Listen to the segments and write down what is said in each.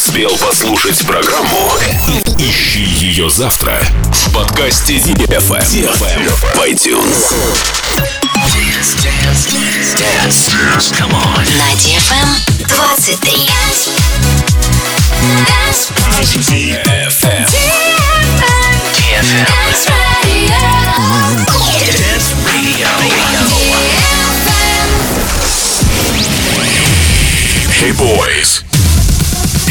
успел послушать программу, ищи ее завтра в подкасте DFM в iTunes. Dance, dance, dance, dance. dance. Come on. На DFM 23. Dance. DFM. DFM. Dance Radio. Dance Radio. Hey boys.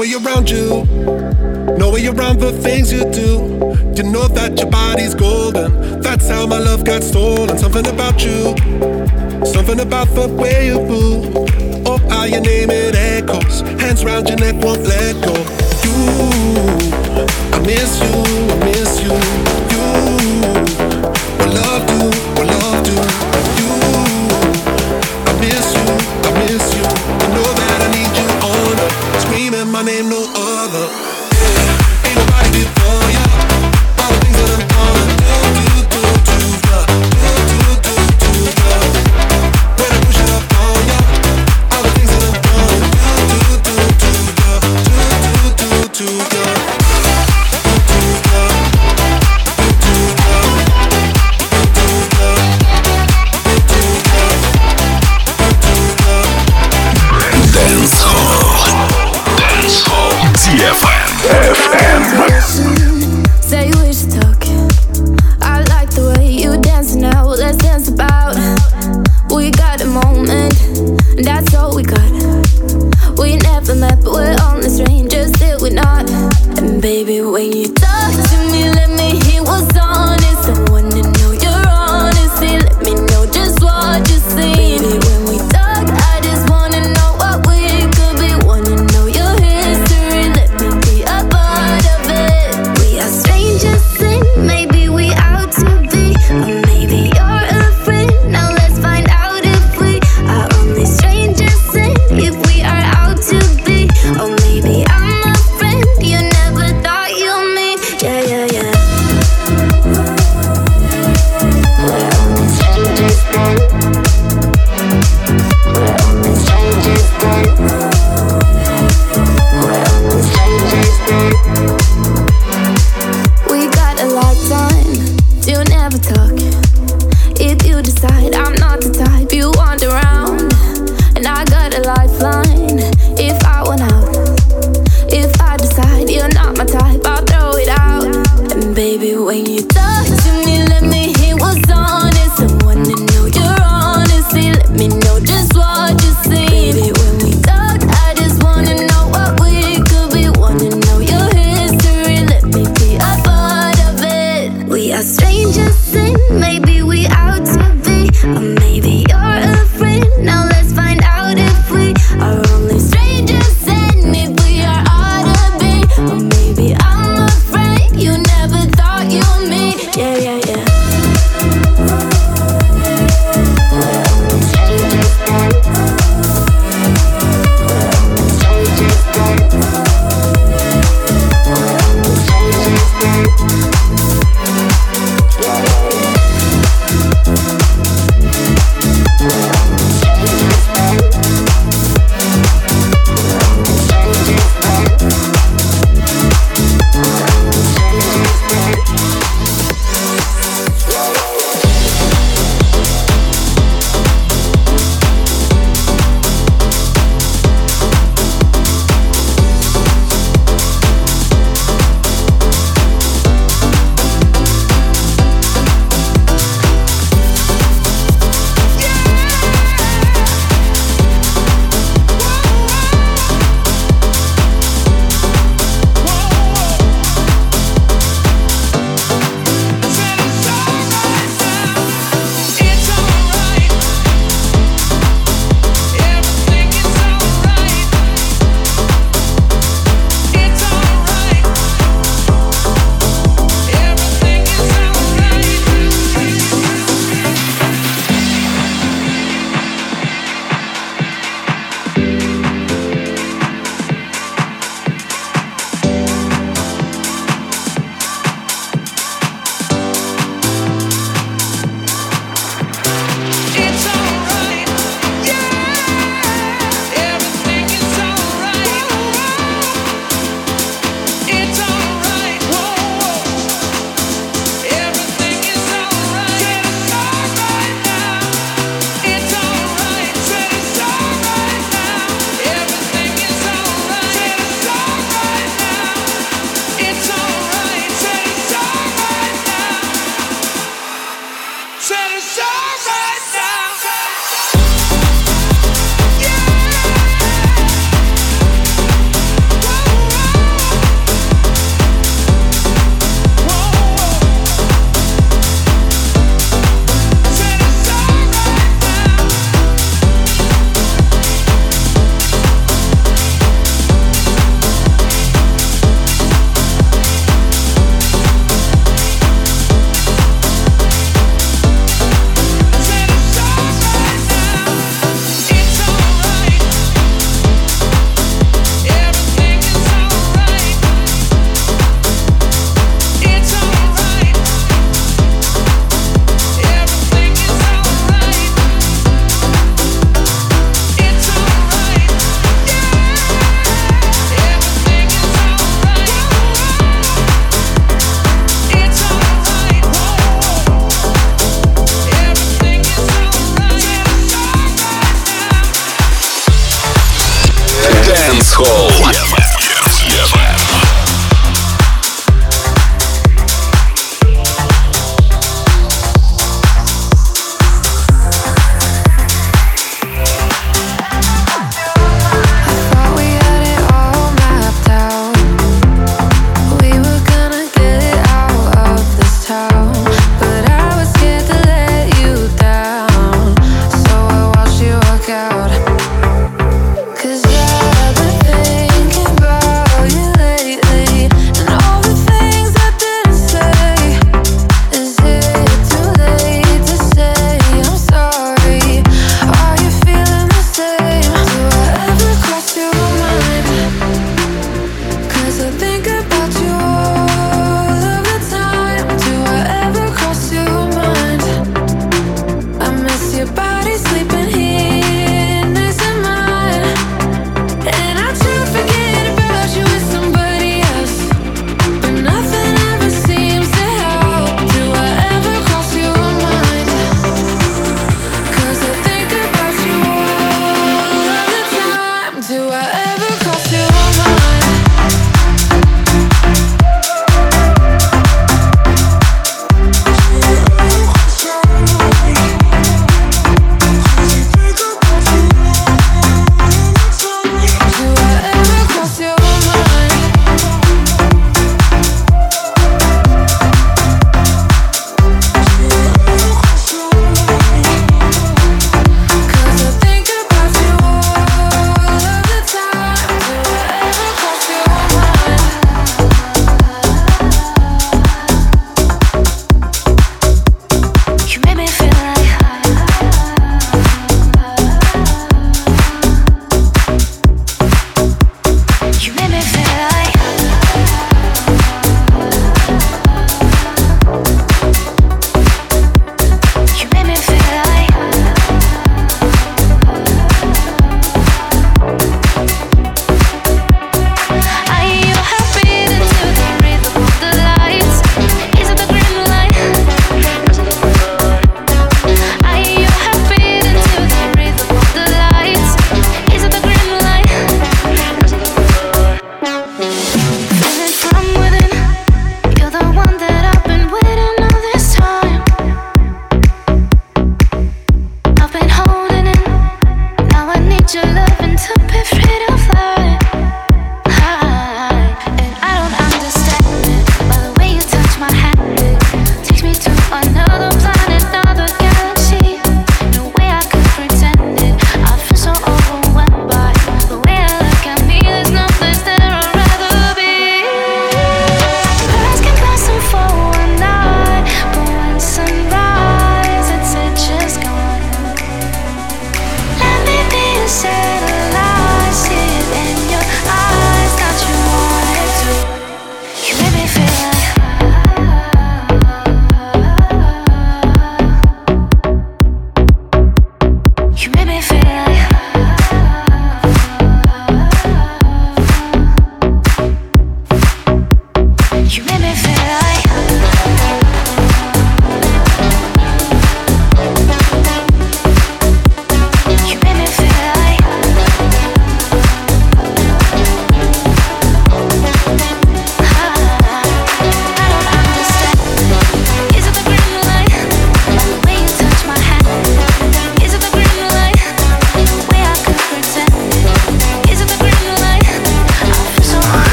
Way around you, no way around the things you do. You know that your body's golden. That's how my love got stolen. Something about you, something about the way you move. Oh, how you name it echoes. Hands round your neck, won't let go. You, I miss you, I miss you. My name, no other.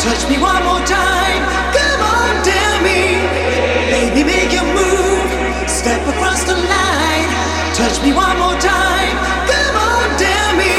Touch me one more time. Come on, dare me. Baby, make your move. Step across the line. Touch me one more time. Come on, dare me.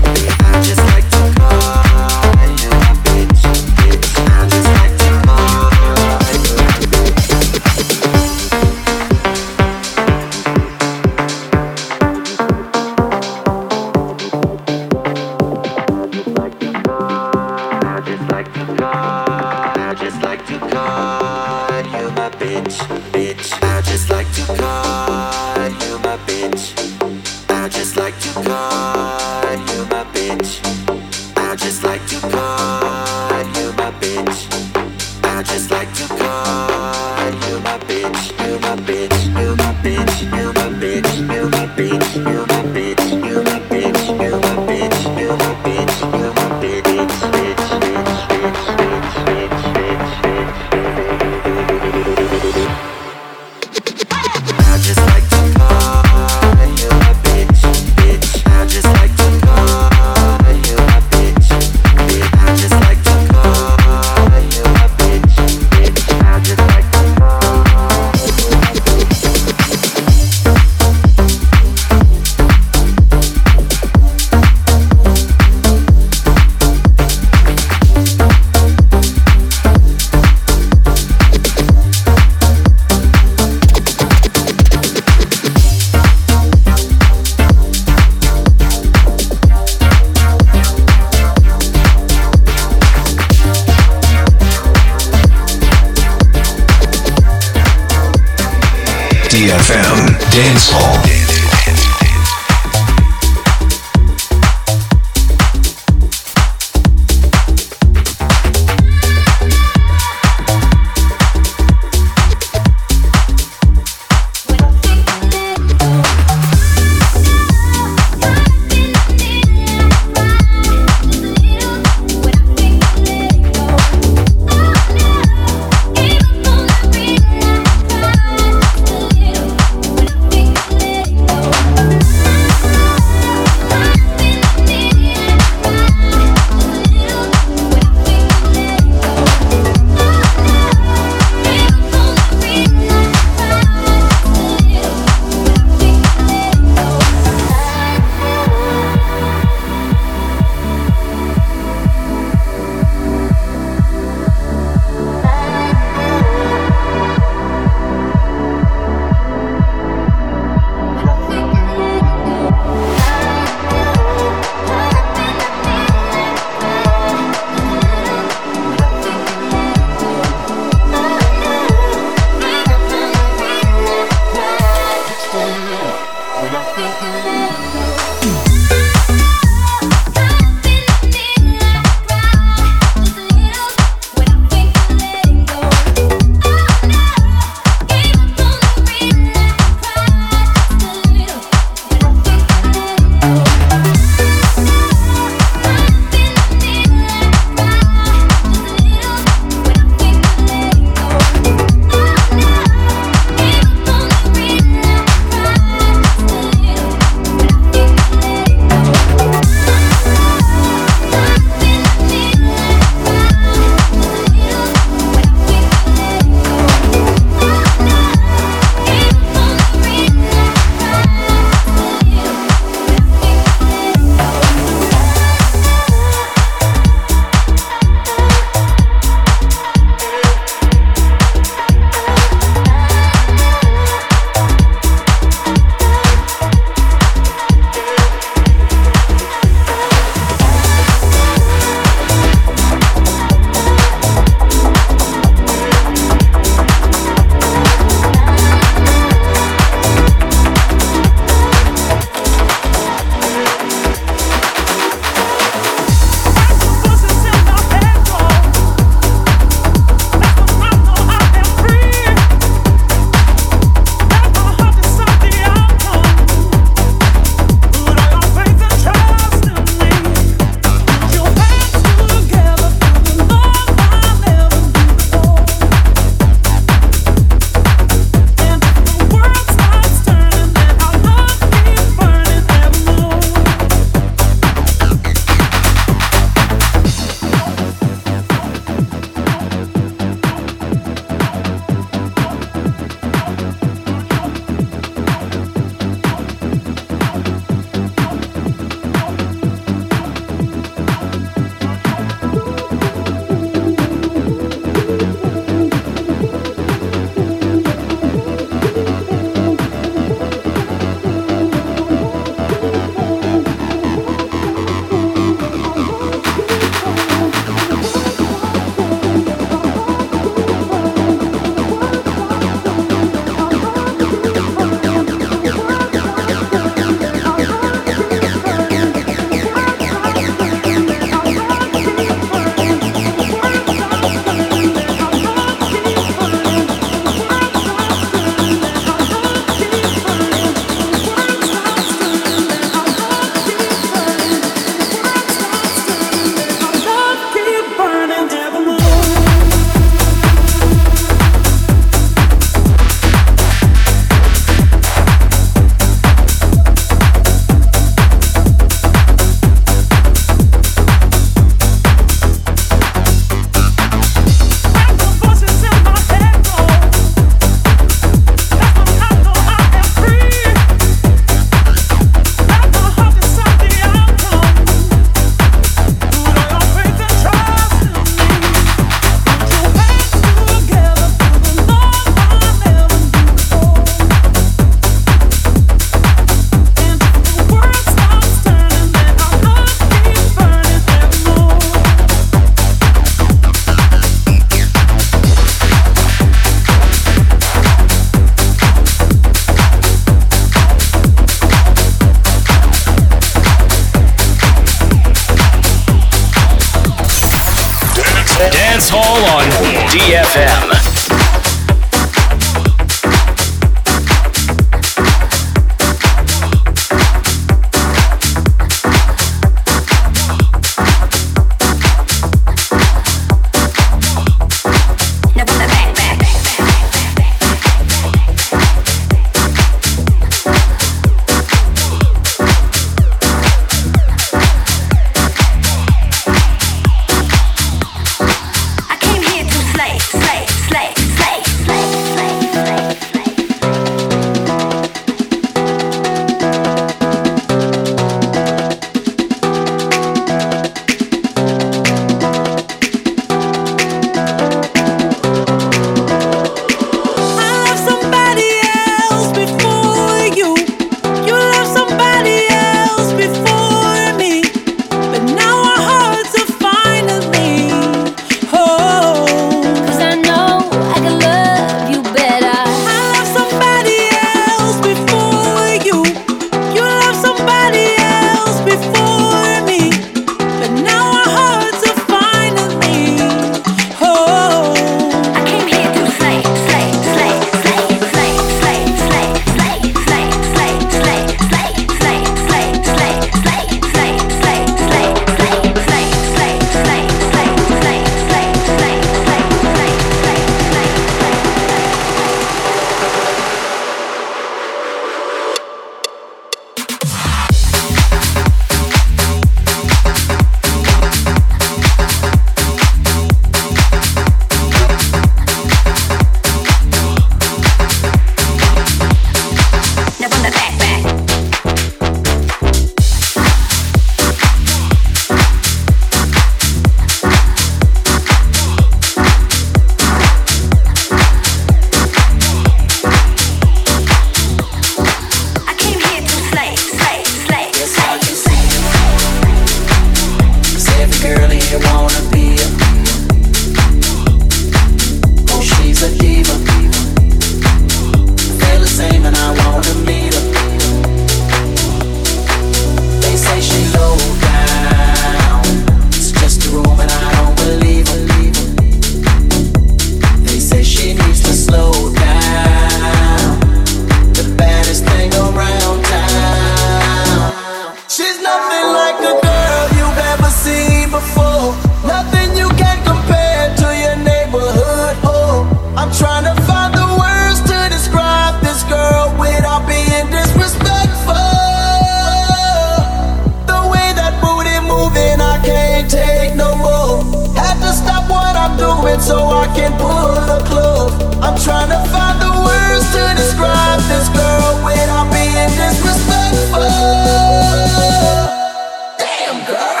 girl.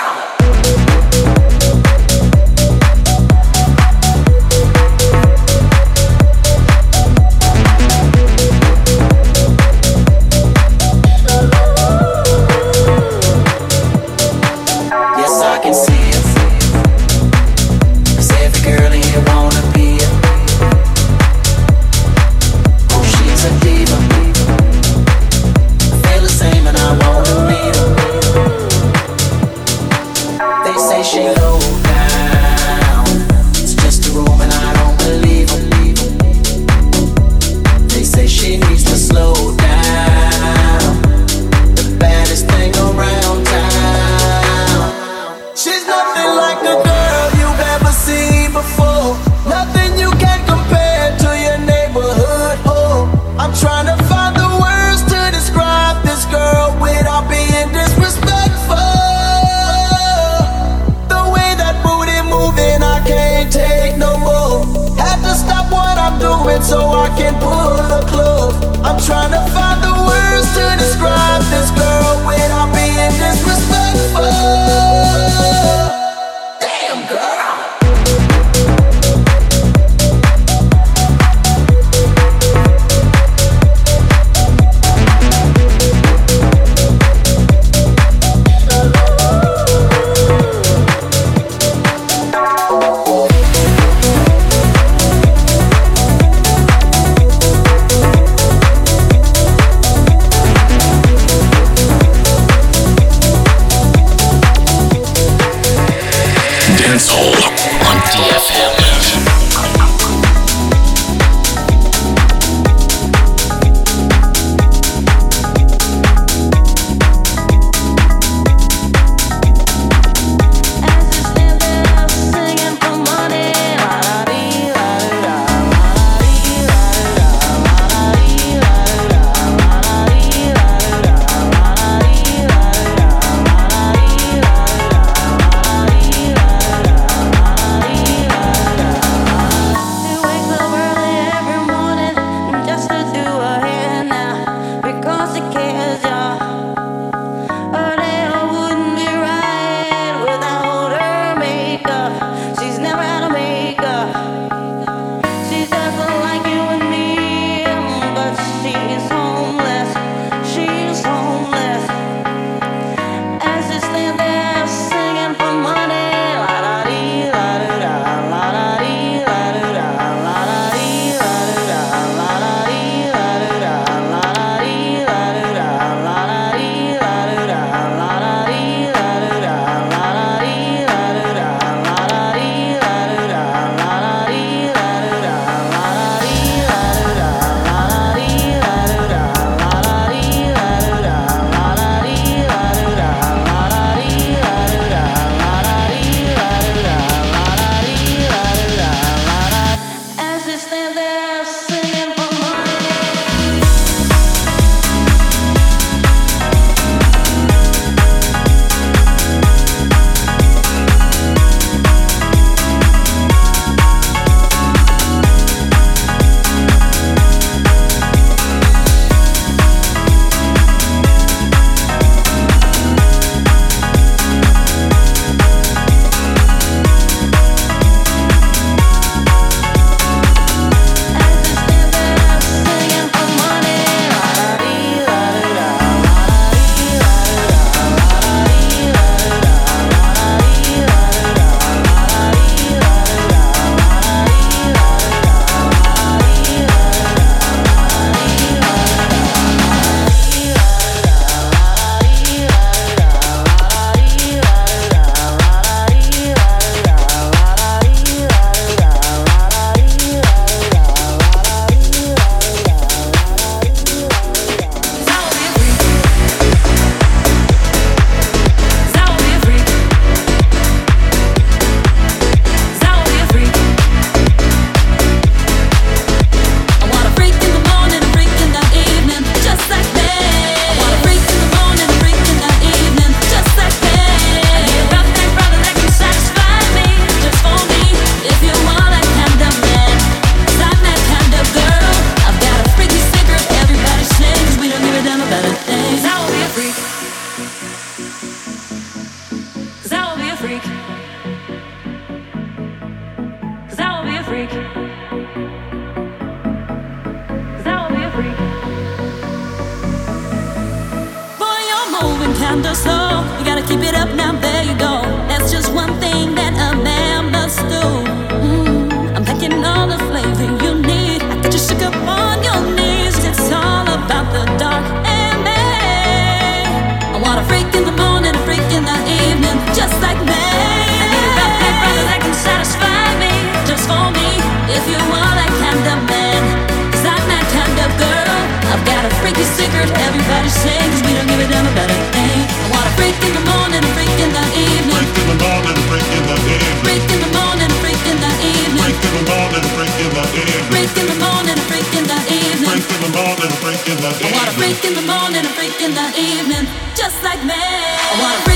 If you want a kind of man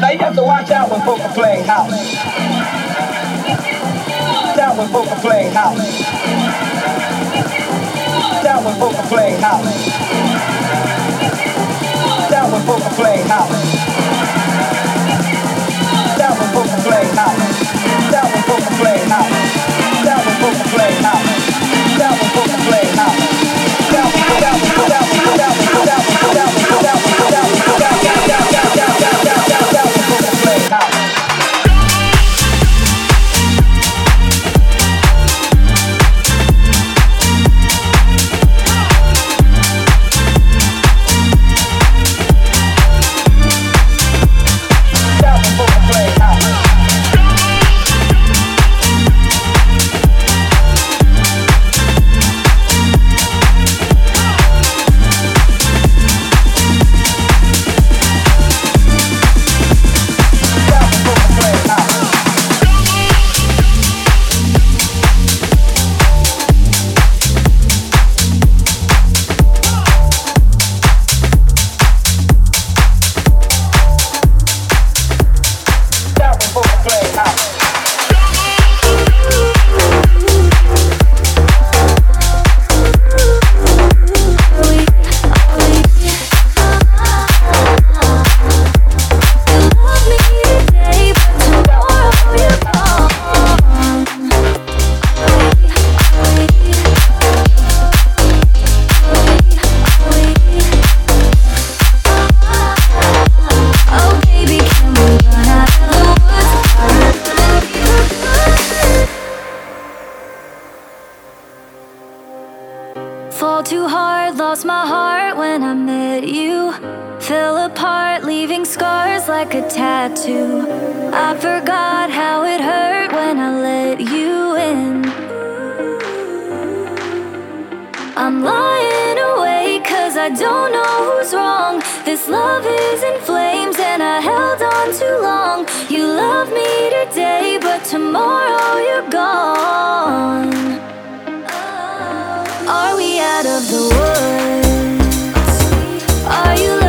Now you have to watch out when folk are playing house. Watch out when folk are playing house. Watch out when folk are playing house. Watch out when folk are playing house. Watch out when folk playing house. Watch out when folk playing house. Watch out when folk playing house. too hard, lost my heart when I met you. Fell apart, leaving scars like a tattoo. I forgot how it hurt when I let you in. I'm lying awake, cause I don't know who's wrong. This love is in flames, and I held on too long. You love me today, but tomorrow you're gone. Are we out of the woods? Are you?